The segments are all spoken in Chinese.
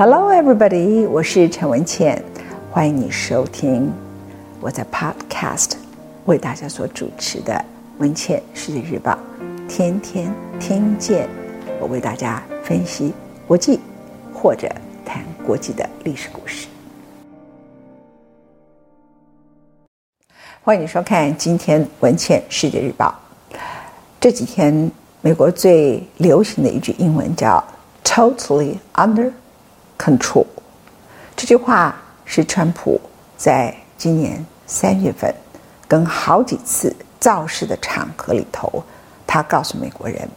Hello, everybody！我是陈文茜，欢迎你收听我在 Podcast 为大家所主持的《文茜世界日报》，天天听见我为大家分析国际或者谈国际的历史故事。欢迎你收看今天《文茜世界日报》。这几天美国最流行的一句英文叫 “Totally under”。Control，这句话是川普在今年三月份跟好几次造势的场合里头，他告诉美国人，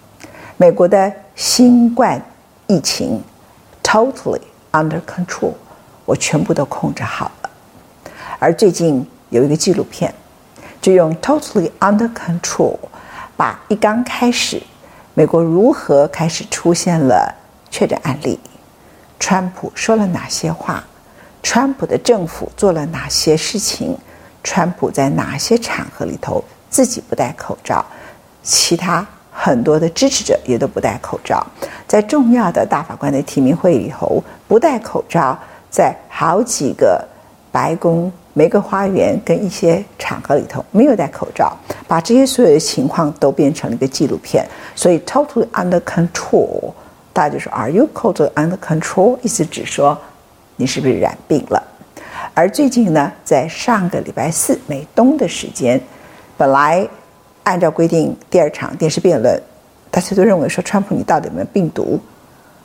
美国的新冠疫情 totally under control，我全部都控制好了。而最近有一个纪录片，就用 totally under control，把一刚开始美国如何开始出现了确诊案例。川普说了哪些话？川普的政府做了哪些事情？川普在哪些场合里头自己不戴口罩？其他很多的支持者也都不戴口罩。在重要的大法官的提名会里头不戴口罩，在好几个白宫、玫瑰花园跟一些场合里头没有戴口罩，把这些所有的情况都变成了一个纪录片。所以，totally under control。大家就说，Are you cold under control？意思指说，你是不是染病了？而最近呢，在上个礼拜四美东的时间，本来按照规定第二场电视辩论，大家都认为说，川普你到底有没有病毒？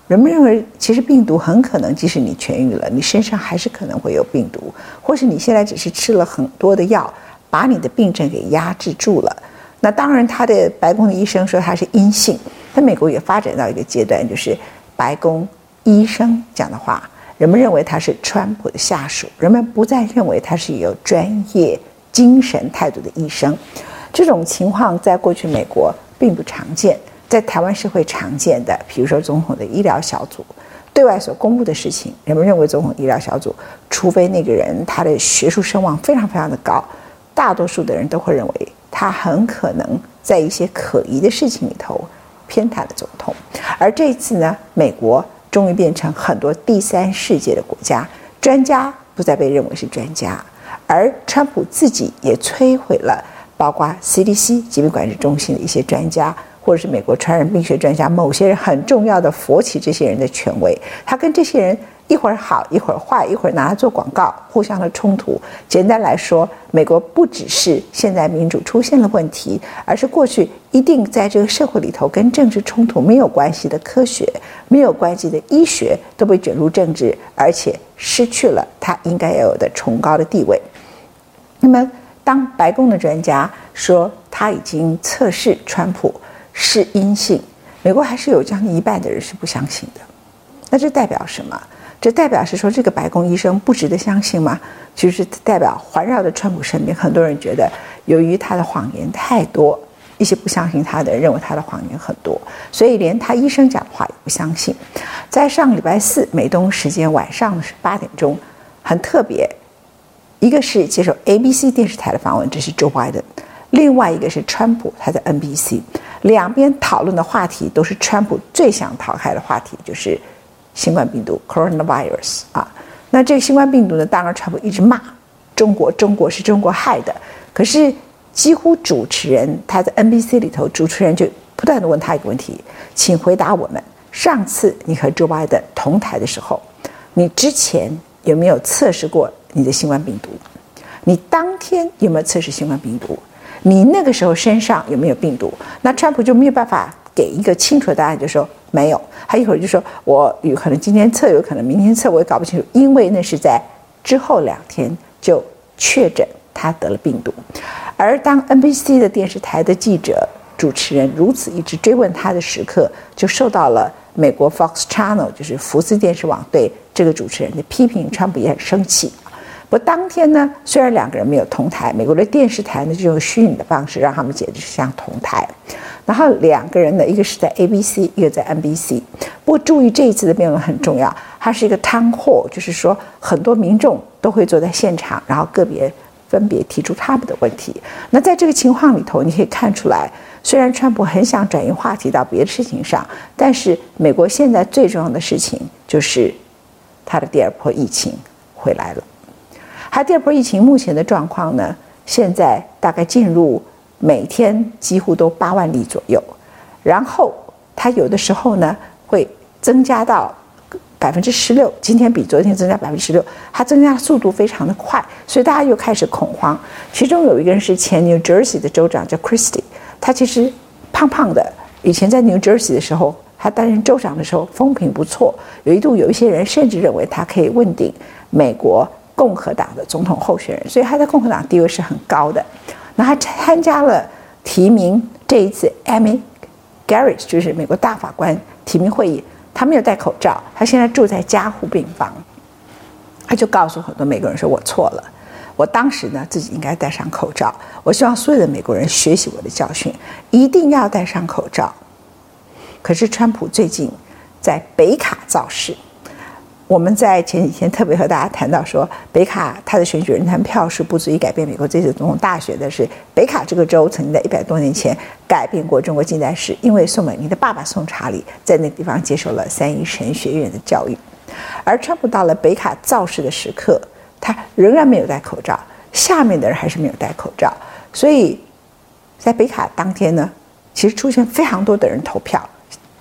人们认为，其实病毒很可能，即使你痊愈了，你身上还是可能会有病毒，或是你现在只是吃了很多的药，把你的病症给压制住了。那当然，他的白宫的医生说他是阴性。在美国也发展到一个阶段，就是白宫医生讲的话，人们认为他是川普的下属，人们不再认为他是有专业精神态度的医生。这种情况在过去美国并不常见，在台湾是会常见的。比如说总统的医疗小组对外所公布的事情，人们认为总统医疗小组，除非那个人他的学术声望非常非常的高，大多数的人都会认为他很可能在一些可疑的事情里头。偏袒的总统，而这次呢，美国终于变成很多第三世界的国家，专家不再被认为是专家，而川普自己也摧毁了包括 CDC 疾病管制中心的一些专家，或者是美国传染病学专家，某些人很重要的佛起这些人的权威，他跟这些人。一会儿好，一会儿坏，一会儿拿来做广告，互相的冲突。简单来说，美国不只是现在民主出现了问题，而是过去一定在这个社会里头跟政治冲突没有关系的科学、没有关系的医学都被卷入政治，而且失去了它应该要有的崇高的地位。那么，当白宫的专家说他已经测试川普是阴性，美国还是有将近一半的人是不相信的。那这代表什么？这代表是说，这个白宫医生不值得相信吗？其实代表环绕着川普身边很多人觉得，由于他的谎言太多，一些不相信他的人认为他的谎言很多，所以连他医生讲的话也不相信。在上个礼拜四美东时间晚上是八点钟，很特别，一个是接受 ABC 电视台的访问，这是 Joe Biden；另外一个是川普，他在 NBC，两边讨论的话题都是川普最想逃开的话题，就是。新冠病毒 （coronavirus） 啊，那这个新冠病毒呢？当然，川普一直骂中国，中国是中国害的。可是，几乎主持人他在 NBC 里头，主持人就不断地问他一个问题：“请回答我们，上次你和 Joe Biden 同台的时候，你之前有没有测试过你的新冠病毒？你当天有没有测试新冠病毒？你那个时候身上有没有病毒？”那川普就没有办法。给一个清楚的答案，就说没有。他一会儿就说，我有可能今天测，有可能明天测，我也搞不清楚，因为那是在之后两天就确诊他得了病毒。而当 NBC 的电视台的记者、主持人如此一直追问他的时刻，就受到了美国 Fox Channel，就是福斯电视网对这个主持人的批评。川普也很生气。不过当天呢，虽然两个人没有同台，美国的电视台呢就用虚拟的方式让他们简直是像同台。然后两个人呢，一个是在 ABC，一个在 NBC。不过注意这一次的辩论很重要，它是一个 town hall，就是说很多民众都会坐在现场，然后个别分别提出他们的问题。那在这个情况里头，你可以看出来，虽然川普很想转移话题到别的事情上，但是美国现在最重要的事情就是他的第二波疫情回来了。他第二波疫情目前的状况呢，现在大概进入每天几乎都八万例左右，然后他有的时候呢会增加到百分之十六，今天比昨天增加百分之十六，它增加速度非常的快，所以大家又开始恐慌。其中有一个人是前 New Jersey 的州长叫 Christie，他其实胖胖的，以前在 New Jersey 的时候，他担任州长的时候风评不错，有一度有一些人甚至认为他可以问鼎美国共和党的总统候选人，所以他在共和党地位是很高的。那他参加了提名这一次 Amy Garrett 就是美国大法官提名会议。他没有戴口罩，他现在住在加护病房。他就告诉很多美国人说：“我错了，我当时呢自己应该戴上口罩。我希望所有的美国人学习我的教训，一定要戴上口罩。”可是川普最近在北卡造势。我们在前几天特别和大家谈到说，北卡他的选举人团票数不足以改变美国这次总统大选的是，北卡这个州曾经在一百多年前改变过中国近代史，因为宋美龄的爸爸宋查理在那地方接受了三一神学院的教育，而川普到了北卡造势的时刻，他仍然没有戴口罩，下面的人还是没有戴口罩，所以在北卡当天呢，其实出现非常多的人投票，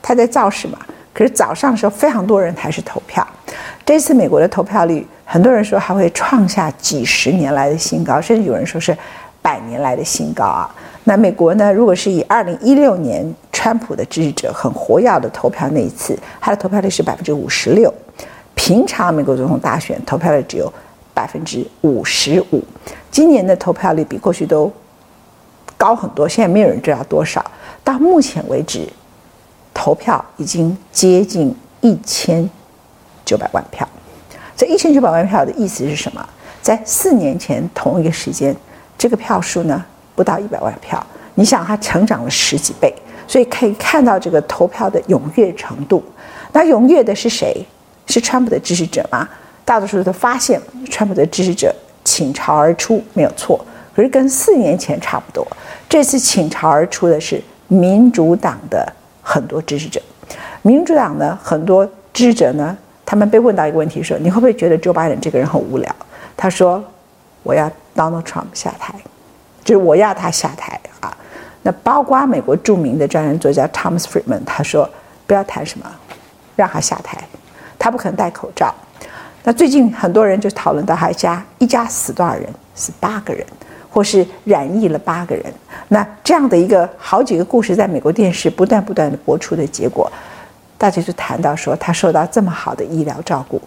他在造势嘛。可是早上的时候，非常多人还是投票。这次美国的投票率，很多人说还会创下几十年来的新高，甚至有人说是百年来的新高啊。那美国呢，如果是以二零一六年川普的支持者很活跃的投票那一次，他的投票率是百分之五十六。平常美国总统大选投票率只有百分之五十五，今年的投票率比过去都高很多。现在没有人知道多少。到目前为止。投票已经接近一千九百万票，这一千九百万票的意思是什么？在四年前同一个时间，这个票数呢不到一百万票。你想，它成长了十几倍，所以可以看到这个投票的踊跃程度。那踊跃的是谁？是川普的支持者吗？大多数都发现川普的支持者倾巢而出，没有错。可是跟四年前差不多，这次倾巢而出的是民主党的。很多支持者，民主党呢，很多支持者呢，他们被问到一个问题说：“你会不会觉得 Joe Biden 这个人很无聊？”他说：“我要 Donald Trump 下台，就是我要他下台啊。”那包括美国著名的专栏作家 Thomas Friedman，他说：“不要谈什么，让他下台，他不可能戴口罩。”那最近很多人就讨论到他家一家死多少人？死八个人。或是染疫了八个人，那这样的一个好几个故事，在美国电视不断不断的播出的结果，大家就谈到说，他受到这么好的医疗照顾，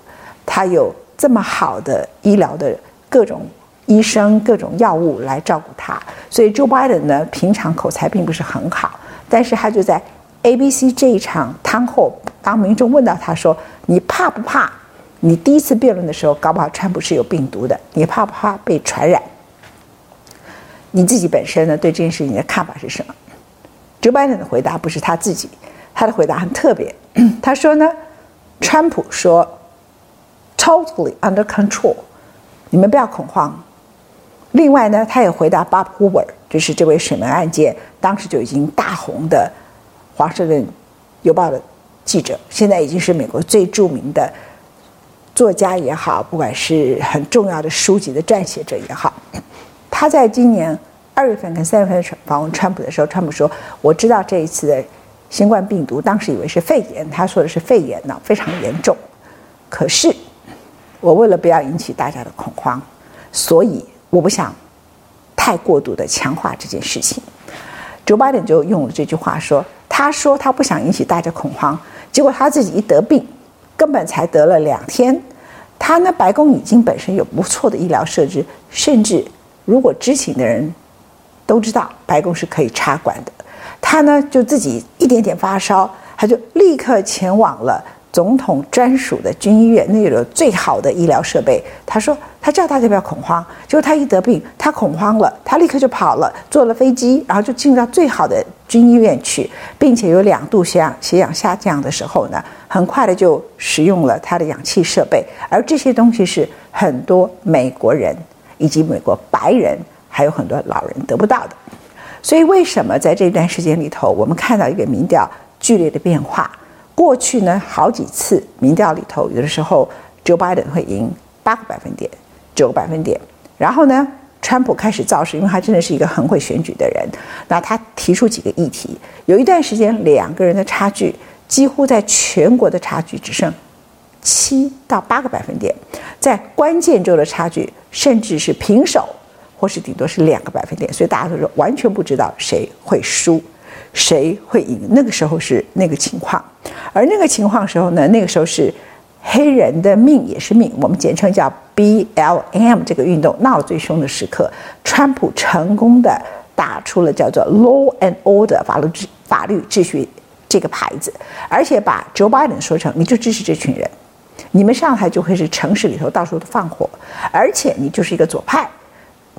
他有这么好的医疗的各种医生、各种药物来照顾他，所以 Joe Biden 呢，平常口才并不是很好，但是他就在 ABC 这一场汤后，当民众问到他说：“你怕不怕？你第一次辩论的时候，搞不好川普是有病毒的，你怕不怕被传染？”你自己本身呢，对这件事情的看法是什么？Joe Biden 的回答不是他自己，他的回答很特别。他说呢，川普说，totally under control，你们不要恐慌。另外呢，他也回答 Bob Woodward，就是这位水门案件当时就已经大红的《华盛顿邮报》的记者，现在已经是美国最著名的作家也好，不管是很重要的书籍的撰写者也好。他在今年二月份跟三月份访问川普的时候，川普说：“我知道这一次的新冠病毒，当时以为是肺炎，他说的是肺炎呢，非常严重。可是我为了不要引起大家的恐慌，所以我不想太过度的强化这件事情。” Joe Biden 就用了这句话说：“他说他不想引起大家恐慌，结果他自己一得病，根本才得了两天。他呢，白宫已经本身有不错的医疗设置，甚至。”如果知情的人都知道白宫是可以插管的，他呢就自己一点点发烧，他就立刻前往了总统专属的军医院，那里有最好的医疗设备。他说他叫大家不要恐慌，结果他一得病，他恐慌了，他立刻就跑了，坐了飞机，然后就进到最好的军医院去，并且有两度血氧血氧下降的时候呢，很快的就使用了他的氧气设备，而这些东西是很多美国人。以及美国白人还有很多老人得不到的，所以为什么在这段时间里头，我们看到一个民调剧烈的变化？过去呢，好几次民调里头，有的时候 Joe Biden 会赢八个百分点、九个百分点。然后呢，川普开始造势，因为他真的是一个很会选举的人。那他提出几个议题，有一段时间两个人的差距几乎在全国的差距只剩七到八个百分点，在关键州的差距甚至是平手，或是顶多是两个百分点。所以大家都说完全不知道谁会输，谁会赢。那个时候是那个情况，而那个情况时候呢，那个时候是。黑人的命也是命，我们简称叫 BLM 这个运动闹最凶的时刻，川普成功的打出了叫做 Law and Order 法律法律秩序这个牌子，而且把 Joe Biden 说成你就支持这群人，你们上台就会是城市里头到处都放火，而且你就是一个左派。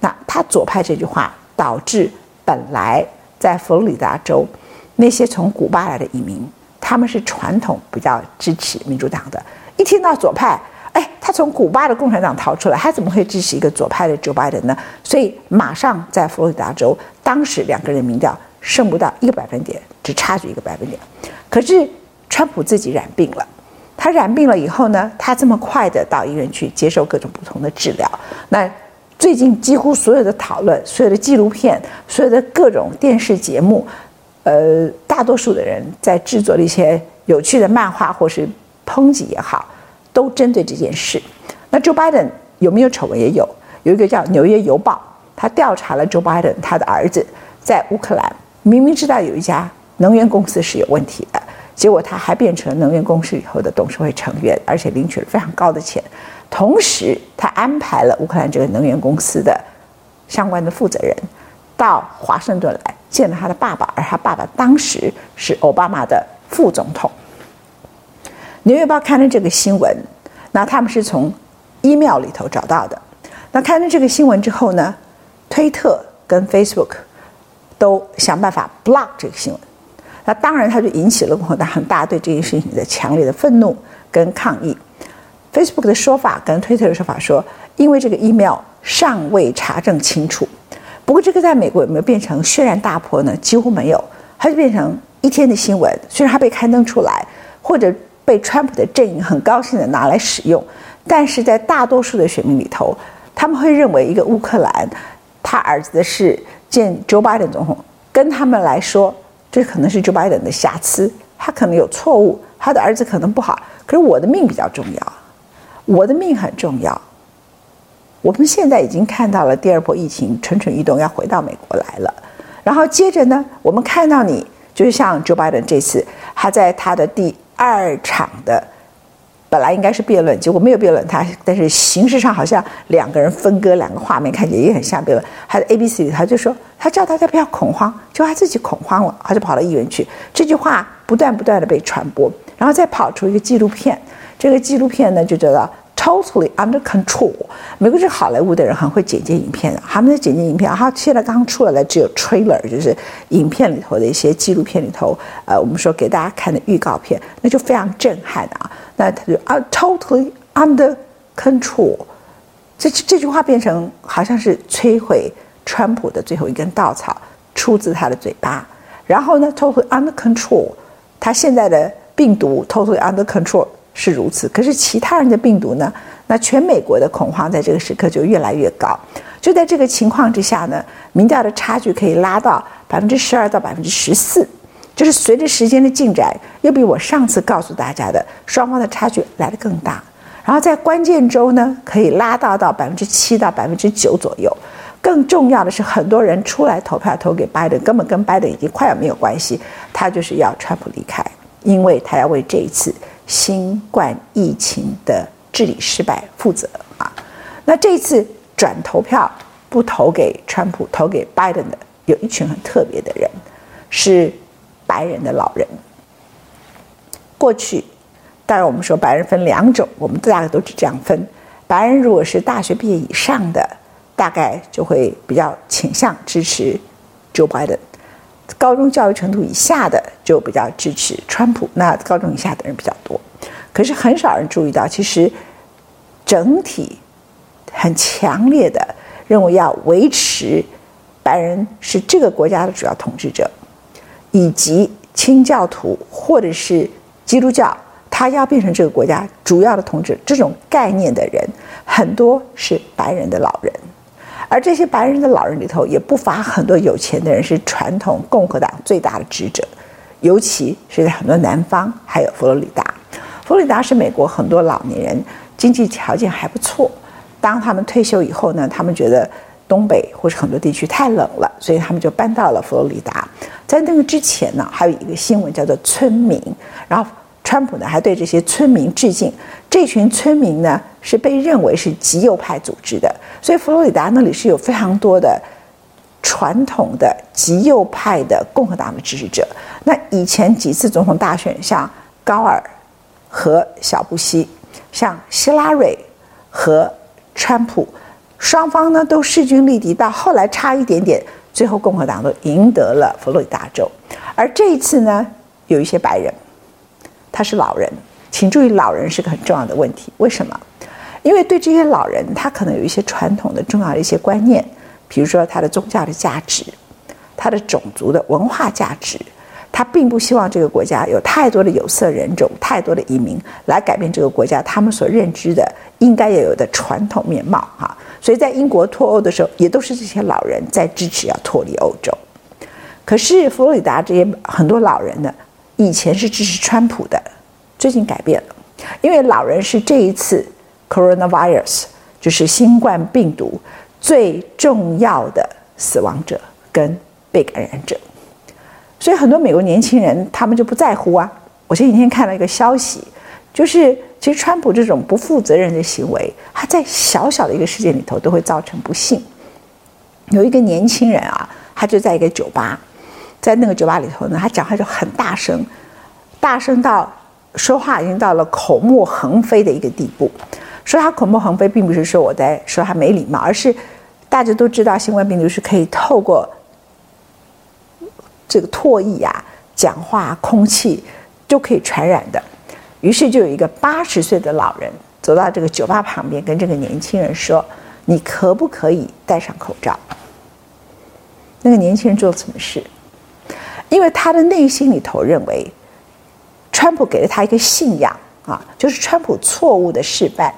那他左派这句话导致本来在佛罗里达州那些从古巴来的移民，他们是传统比较支持民主党的。一听到左派，哎，他从古巴的共产党逃出来，他怎么会支持一个左派的 Joe Biden 呢？所以马上在佛罗里达州，当时两个人民调胜不到一个百分点，只差距一个百分点。可是川普自己染病了，他染病了以后呢，他这么快的到医院去接受各种不同的治疗。那最近几乎所有的讨论、所有的纪录片、所有的各种电视节目，呃，大多数的人在制作了一些有趣的漫画或是。抨击也好，都针对这件事。那 Joe Biden 有没有丑闻？也有，有一个叫《纽约邮报》，他调查了 Joe Biden 他的儿子在乌克兰，明明知道有一家能源公司是有问题的，结果他还变成了能源公司以后的董事会成员，而且领取了非常高的钱。同时，他安排了乌克兰这个能源公司的相关的负责人到华盛顿来见了他的爸爸，而他爸爸当时是奥巴马的副总统。纽约报看了这个新闻，那他们是从 email 里头找到的。那看了这个新闻之后呢，推特跟 Facebook 都想办法 block 这个新闻。那当然，他就引起了共和党很大对这件事情的强烈的愤怒跟抗议。Facebook 的说法跟推特的说法说，因为这个 email 尚未查证清楚。不过，这个在美国有没有变成轩然大波呢？几乎没有，它就变成一天的新闻。虽然它被刊登出来，或者。被川普的阵营很高兴的拿来使用，但是在大多数的选民里头，他们会认为一个乌克兰他儿子的事见 Joe Biden 总统，跟他们来说，这可能是 Joe Biden 的瑕疵，他可能有错误，他的儿子可能不好，可是我的命比较重要，我的命很重要。我们现在已经看到了第二波疫情蠢蠢欲动，要回到美国来了，然后接着呢，我们看到你就是像 Joe Biden 这次，他在他的第。二场的本来应该是辩论，结果没有辩论他，但是形式上好像两个人分割两个画面，看起来也很像辩论。他的 ABC 他就说，他叫大家不要恐慌，就他自己恐慌了，他就跑到议员去。这句话不断不断的被传播，然后再跑出一个纪录片，这个纪录片呢就叫做 Totally Under Control。美国是好莱坞的人很会剪接影片的，他们的剪接影片，他现在刚出来的只有 trailer，就是影片里头的一些纪录片里头，呃，我们说给大家看的预告片，那就非常震撼的啊。那他就啊，Totally Under Control，这这句话变成好像是摧毁川普的最后一根稻草，出自他的嘴巴。然后呢，Totally Under Control，他现在的病毒 Totally Under Control。是如此，可是其他人的病毒呢？那全美国的恐慌在这个时刻就越来越高。就在这个情况之下呢，民调的差距可以拉到百分之十二到百分之十四，就是随着时间的进展，又比我上次告诉大家的双方的差距来得更大。然后在关键州呢，可以拉到到百分之七到百分之九左右。更重要的是，很多人出来投票投给拜登，根本跟拜登已经快要没有关系，他就是要川普离开，因为他要为这一次。新冠疫情的治理失败负责啊！那这次转投票不投给川普，投给拜登的有一群很特别的人，是白人的老人。过去，当然我们说白人分两种，我们大概都是这样分：白人如果是大学毕业以上的，大概就会比较倾向支持 Joe Biden。高中教育程度以下的就比较支持川普，那高中以下的人比较多，可是很少人注意到，其实整体很强烈的认为要维持白人是这个国家的主要统治者，以及清教徒或者是基督教他要变成这个国家主要的统治这种概念的人，很多是白人的老人，而这些白人的老人里头，也不乏很多有钱的人，是传统共和党最大的支持者，尤其是在很多南方，还有佛罗里达。佛罗里达是美国很多老年人经济条件还不错，当他们退休以后呢，他们觉得东北或是很多地区太冷了，所以他们就搬到了佛罗里达。在那个之前呢，还有一个新闻叫做村民，然后。川普呢还对这些村民致敬，这群村民呢是被认为是极右派组织的，所以佛罗里达那里是有非常多的传统的极右派的共和党的支持者。那以前几次总统大选，像高尔和小布希，像希拉蕊和川普，双方呢都势均力敌，到后来差一点点，最后共和党都赢得了佛罗里达州。而这一次呢，有一些白人。他是老人，请注意，老人是个很重要的问题。为什么？因为对这些老人，他可能有一些传统的重要的一些观念，比如说他的宗教的价值，他的种族的文化价值，他并不希望这个国家有太多的有色人种、太多的移民来改变这个国家他们所认知的应该有的传统面貌哈。所以在英国脱欧的时候，也都是这些老人在支持要脱离欧洲。可是佛罗里达这些很多老人呢？以前是支持川普的，最近改变了，因为老人是这一次 coronavirus 就是新冠病毒最重要的死亡者跟被感染者，所以很多美国年轻人他们就不在乎啊。我前几天看了一个消息，就是其实川普这种不负责任的行为，他在小小的一个事件里头都会造成不幸。有一个年轻人啊，他就在一个酒吧。在那个酒吧里头呢，他讲话就很大声，大声到说话已经到了口沫横飞的一个地步。说他口沫横飞，并不是说我在说他没礼貌，而是大家都知道新冠病毒是可以透过这个唾液啊、讲话、空气就可以传染的。于是就有一个八十岁的老人走到这个酒吧旁边，跟这个年轻人说：“你可不可以戴上口罩？”那个年轻人做了什么事？因为他的内心里头认为，川普给了他一个信仰啊，就是川普错误的示范。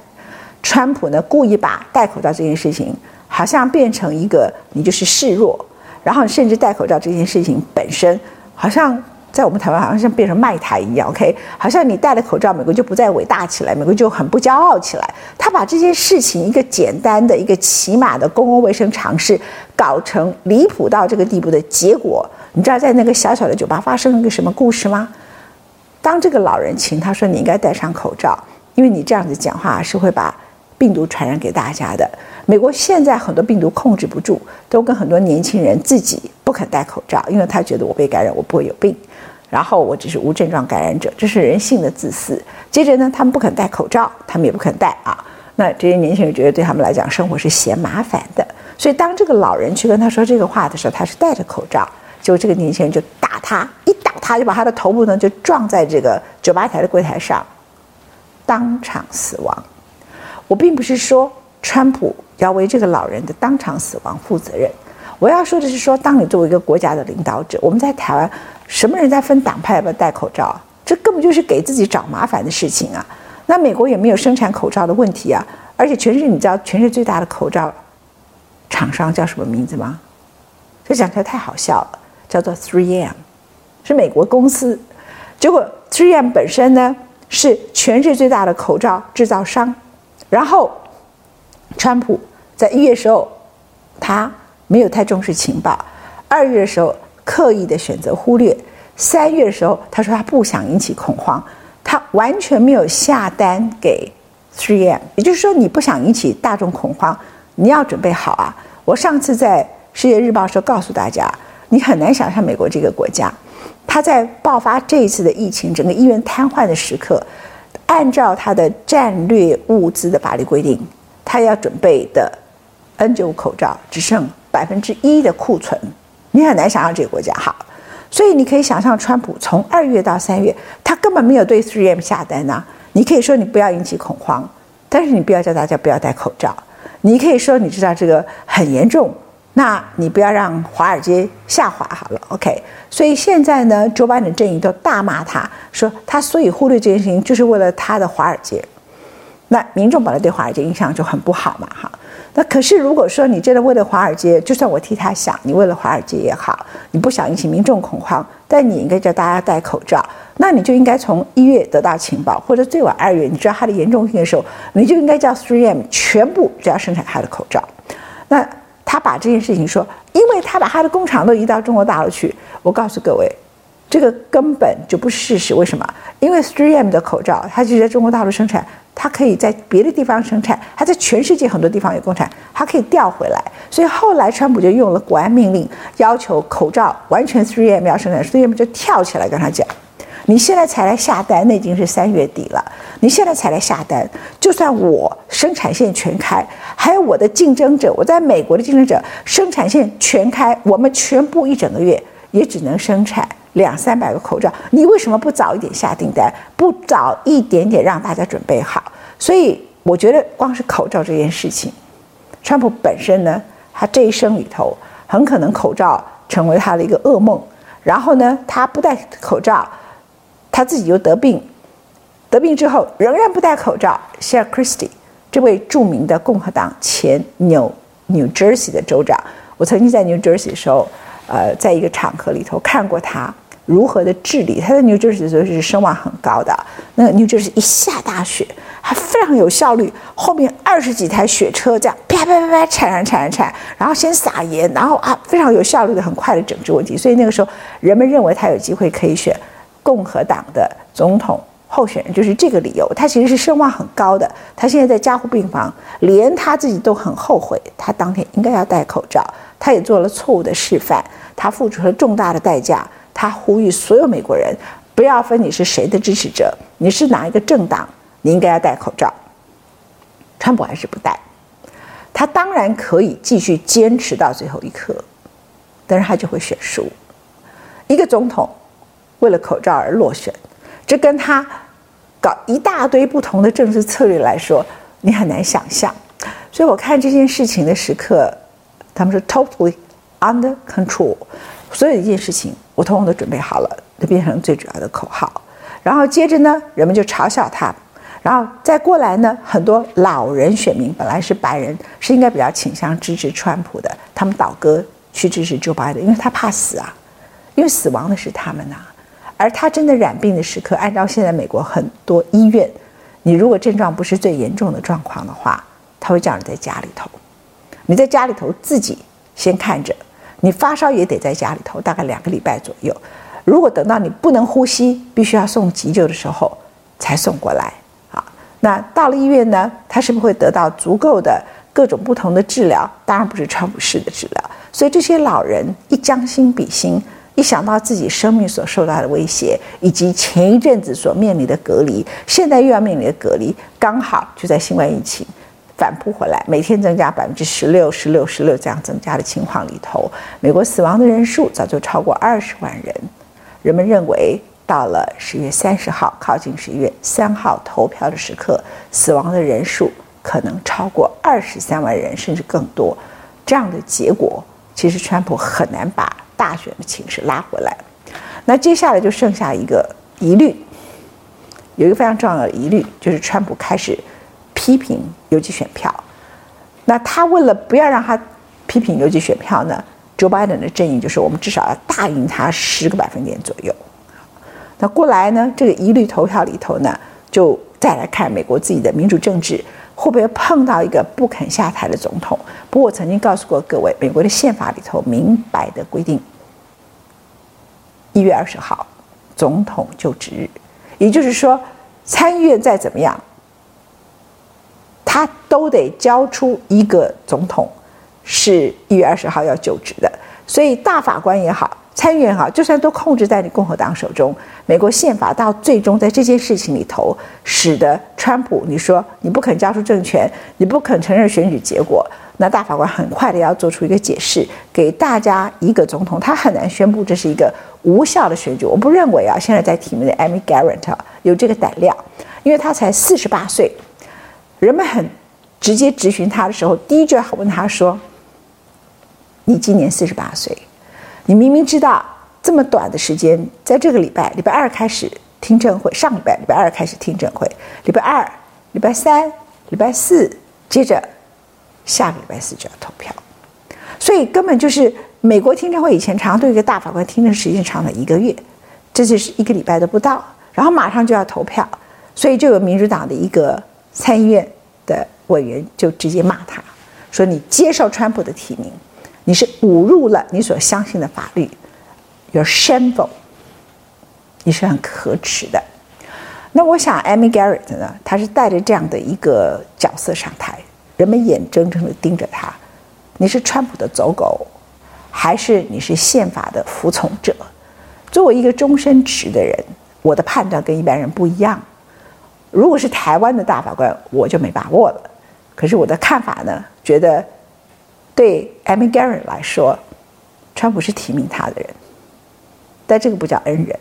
川普呢故意把戴口罩这件事情，好像变成一个你就是示弱，然后甚至戴口罩这件事情本身，好像在我们台湾好像像变成卖台一样，OK，好像你戴了口罩，美国就不再伟大起来，美国就很不骄傲起来。他把这件事情一个简单的一个起码的公共卫生常识，搞成离谱到这个地步的结果。你知道在那个小小的酒吧发生了一个什么故事吗？当这个老人请他说，你应该戴上口罩，因为你这样子讲话是会把病毒传染给大家的。美国现在很多病毒控制不住，都跟很多年轻人自己不肯戴口罩，因为他觉得我被感染我不会有病，然后我只是无症状感染者，这是人性的自私。接着呢，他们不肯戴口罩，他们也不肯戴啊。那这些年轻人觉得对他们来讲生活是嫌麻烦的，所以当这个老人去跟他说这个话的时候，他是戴着口罩。就这个年轻人就打他，一打他就把他的头部呢就撞在这个酒吧台的柜台上，当场死亡。我并不是说川普要为这个老人的当场死亡负责任，我要说的是说，当你作为一个国家的领导者，我们在台湾什么人在分党派要不要戴口罩？这根本就是给自己找麻烦的事情啊！那美国也没有生产口罩的问题啊，而且全世界你知道全世界最大的口罩厂商叫什么名字吗？这讲起来太好笑了。叫做 3M，是美国公司。结果 3M 本身呢是全世界最大的口罩制造商。然后，川普在一月时候，他没有太重视情报；二月的时候刻意的选择忽略；三月的时候他说他不想引起恐慌，他完全没有下单给 3M。也就是说，你不想引起大众恐慌，你要准备好啊！我上次在《世界日报》时候告诉大家。你很难想象美国这个国家，他在爆发这一次的疫情，整个医院瘫痪的时刻，按照他的战略物资的法律规定，他要准备的 N95 口罩只剩百分之一的库存。你很难想象这个国家好，所以你可以想象，川普从二月到三月，他根本没有对 3M 下单呐。你可以说你不要引起恐慌，但是你不要叫大家不要戴口罩。你可以说你知道这个很严重。那你不要让华尔街下滑好了，OK？所以现在呢，Joe Biden 阵营都大骂他，说他所以忽略这件事情，就是为了他的华尔街。那民众本来对华尔街印象就很不好嘛，哈。那可是如果说你真的为了华尔街，就算我替他想，你为了华尔街也好，你不想引起民众恐慌，但你应该叫大家戴口罩，那你就应该从一月得到情报，或者最晚二月，你知道它的严重性的时候，你就应该叫 3M 全部只要生产他的口罩。那他把这件事情说，因为他把他的工厂都移到中国大陆去，我告诉各位，这个根本就不是事实。为什么？因为 3M 的口罩，它就在中国大陆生产。它可以在别的地方生产，它在全世界很多地方有工厂，它可以调回来。所以后来川普就用了国安命令，要求口罩完全 3M 要生产，3M 就跳起来跟他讲：“你现在才来下单，那已经是三月底了。你现在才来下单，就算我生产线全开，还有我的竞争者，我在美国的竞争者生产线全开，我们全部一整个月也只能生产。”两三百个口罩，你为什么不早一点下订单？不早一点点让大家准备好？所以我觉得，光是口罩这件事情，川普本身呢，他这一生里头很可能口罩成为他的一个噩梦。然后呢，他不戴口罩，他自己又得病，得病之后仍然不戴口罩。像 Christie 这位著名的共和党前纽 New Jersey 的州长，我曾经在 New Jersey 的时候，呃，在一个场合里头看过他。如何的治理？他在 New Jersey 的时候是声望很高的。那个 New Jersey 一下大雪，还非常有效率，后面二十几台雪车这样啪啪啪啪铲铲铲铲，然后先撒盐，然后啊非常有效率的很快的整治问题。所以那个时候人们认为他有机会可以选共和党的总统候选人，就是这个理由。他其实是声望很高的。他现在在加护病房，连他自己都很后悔，他当天应该要戴口罩。他也做了错误的示范，他付出了重大的代价。他呼吁所有美国人，不要分你是谁的支持者，你是哪一个政党，你应该要戴口罩。川普还是不戴，他当然可以继续坚持到最后一刻，但是他就会选输。一个总统为了口罩而落选，这跟他搞一大堆不同的政治策略来说，你很难想象。所以我看这件事情的时刻，他们说 totally under control。所有一件事情，我通通都准备好了，就变成最主要的口号。然后接着呢，人们就嘲笑他。然后再过来呢，很多老人选民本来是白人，是应该比较倾向支持川普的，他们倒戈去支持 Joe Biden，因为他怕死啊，因为死亡的是他们呐、而他真的染病的时刻，按照现在美国很多医院，你如果症状不是最严重的状况的话，他会叫你在家里头，你在家里头自己先看着。你发烧也得在家里头，大概两个礼拜左右。如果等到你不能呼吸，必须要送急救的时候，才送过来啊。那到了医院呢，他是不是会得到足够的各种不同的治疗？当然不是川普式的治疗。所以这些老人一将心比心，一想到自己生命所受到的威胁，以及前一阵子所面临的隔离，现在又要面临的隔离，刚好就在新冠疫情。反扑回来，每天增加百分之十六、十六、十六这样增加的情况里头，美国死亡的人数早就超过二十万人。人们认为，到了十月三十号，靠近十一月三号投票的时刻，死亡的人数可能超过二十三万人，甚至更多。这样的结果，其实川普很难把大选的情势拉回来。那接下来就剩下一个疑虑，有一个非常重要的疑虑，就是川普开始。批评邮寄选票，那他为了不要让他批评邮寄选票呢，Joe Biden 的阵营就是我们至少要大赢他十个百分点左右。那过来呢，这个疑虑投票里头呢，就再来看美国自己的民主政治会不会碰到一个不肯下台的总统。不过我曾经告诉过各位，美国的宪法里头明白的规定，一月二十号总统就职日，也就是说参议院再怎么样。他都得交出一个总统，是一月二十号要就职的，所以大法官也好，参议员也好，就算都控制在你共和党手中，美国宪法到最终在这件事情里头，使得川普你说你不肯交出政权，你不肯承认选举结果，那大法官很快的要做出一个解释，给大家一个总统，他很难宣布这是一个无效的选举。我不认为啊，现在在提名的 Amy Garrett 有这个胆量，因为他才四十八岁。人们很直接质询他的时候，第一句要问他说：“你今年四十八岁，你明明知道这么短的时间，在这个礼拜礼拜二开始听证会，上礼拜礼拜二开始听证会，礼拜二、礼拜三、礼拜四，接着下个礼拜四就要投票，所以根本就是美国听证会以前常对一个大法官听证时间长了一个月，这就是一个礼拜都不到，然后马上就要投票，所以就有民主党的一个参议院的委员就直接骂他。说你接受川普的提名，你是侮辱了你所相信的法律，your shameful，你是很可耻的。那我想，Amy Garrett 呢，他是带着这样的一个角色上台，人们眼睁睁的盯着他。你是川普的走狗，还是你是宪法的服从者？作为一个终身职的人，我的判断跟一般人不一样。如果是台湾的大法官，我就没把握了。可是我的看法呢，觉得对 Amy g a r r e t 来说，川普是提名他的人，但这个不叫恩人，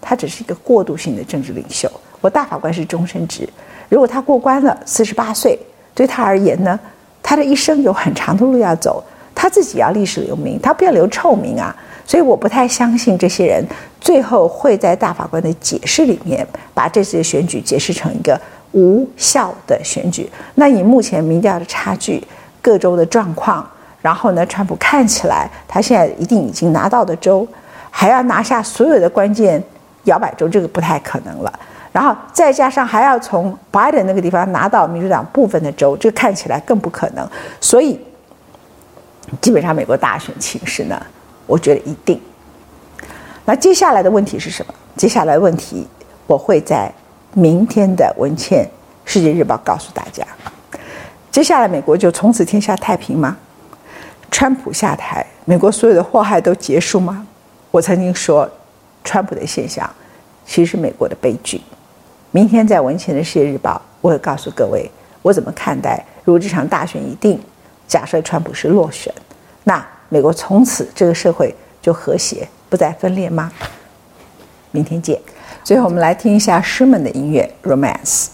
他只是一个过渡性的政治领袖。我大法官是终身职，如果他过关了，四十八岁，对他而言呢，他的一生有很长的路要走，他自己要历史留名，他不要留臭名啊。所以我不太相信这些人最后会在大法官的解释里面把这次的选举解释成一个。无效的选举。那以目前民调的差距、各州的状况，然后呢，川普看起来他现在一定已经拿到的州，还要拿下所有的关键摇摆州，这个不太可能了。然后再加上还要从拜登那个地方拿到民主党部分的州，这看起来更不可能。所以，基本上美国大选情势呢，我觉得一定。那接下来的问题是什么？接下来的问题我会在。明天的文茜世界日报告诉大家，接下来美国就从此天下太平吗？川普下台，美国所有的祸害都结束吗？我曾经说，川普的现象其实是美国的悲剧。明天在文前的世界日报，我会告诉各位我怎么看待。如果这场大选一定假设川普是落选，那美国从此这个社会就和谐，不再分裂吗？明天见。最后，我们来听一下诗们的音乐《Romance》。